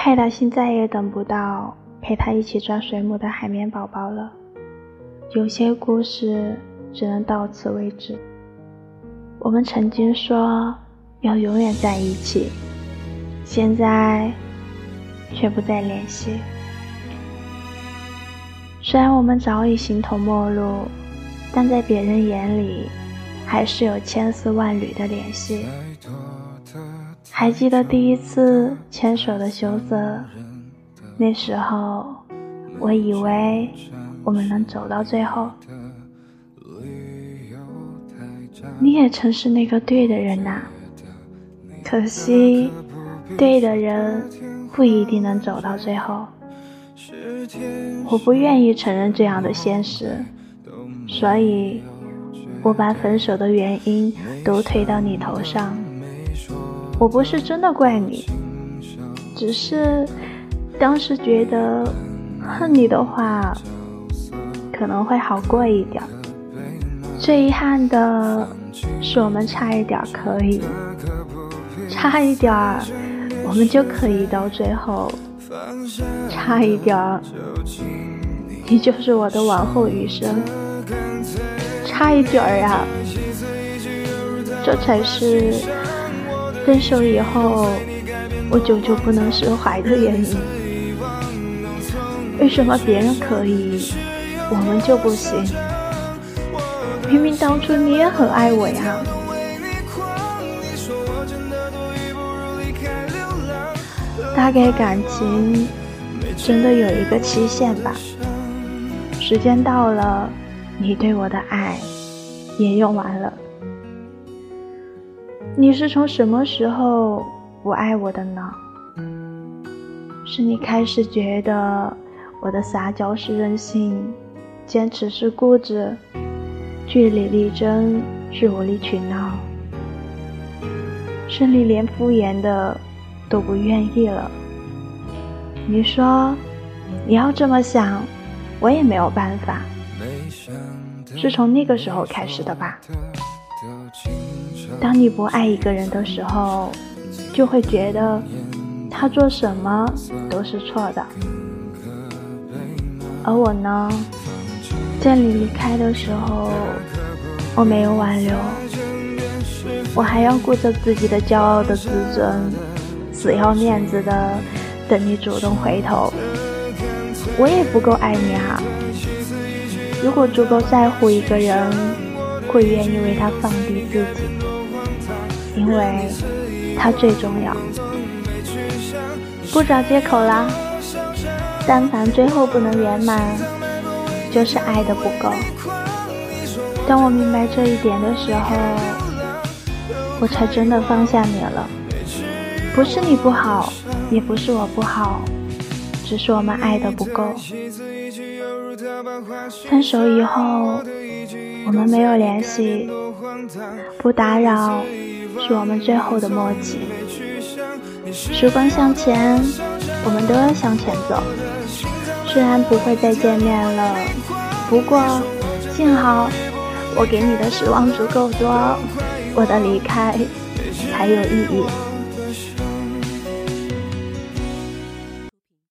派大星再也等不到陪他一起抓水母的海绵宝宝了。有些故事只能到此为止。我们曾经说要永远在一起，现在却不再联系。虽然我们早已形同陌路，但在别人眼里，还是有千丝万缕的联系。还记得第一次牵手的羞涩，那时候我以为我们能走到最后。你也曾是那个对的人呐，可惜，对的人不一定能走到最后。我不愿意承认这样的现实，所以，我把分手的原因都推到你头上。我不是真的怪你，只是当时觉得恨你的话可能会好过一点。最遗憾的是，我们差一点可以，差一点儿我们就可以到最后。差一点儿，你就是我的往后余生。差一点儿啊，这才是分手以后我久久不能释怀的原因。为什么别人可以，我们就不行？明明当初你也很爱我呀。大概感情真的有一个期限吧，时间到了，你对我的爱也用完了。你是从什么时候不爱我的呢？是你开始觉得我的撒娇是任性，坚持是固执，据理力争是无理取闹，是你连敷衍的。都不愿意了。你说你要这么想，我也没有办法。是从那个时候开始的吧？当你不爱一个人的时候，就会觉得他做什么都是错的。而我呢，在你离开的时候，我没有挽留，我还要顾着自己的骄傲的自尊。死要面子的，等你主动回头。我也不够爱你啊！如果足够在乎一个人，会愿意为他放低自己，因为它最重要。不找借口啦，但凡最后不能圆满，就是爱的不够。当我明白这一点的时候，我才真的放下你了。不是你不好，也不是我不好，只是我们爱的不够。分手以后，我们没有联系，不打扰是我们最后的默契。时光向前，我们都要向前走。虽然不会再见面了，不过幸好我给你的失望足够多，我的离开才有意义。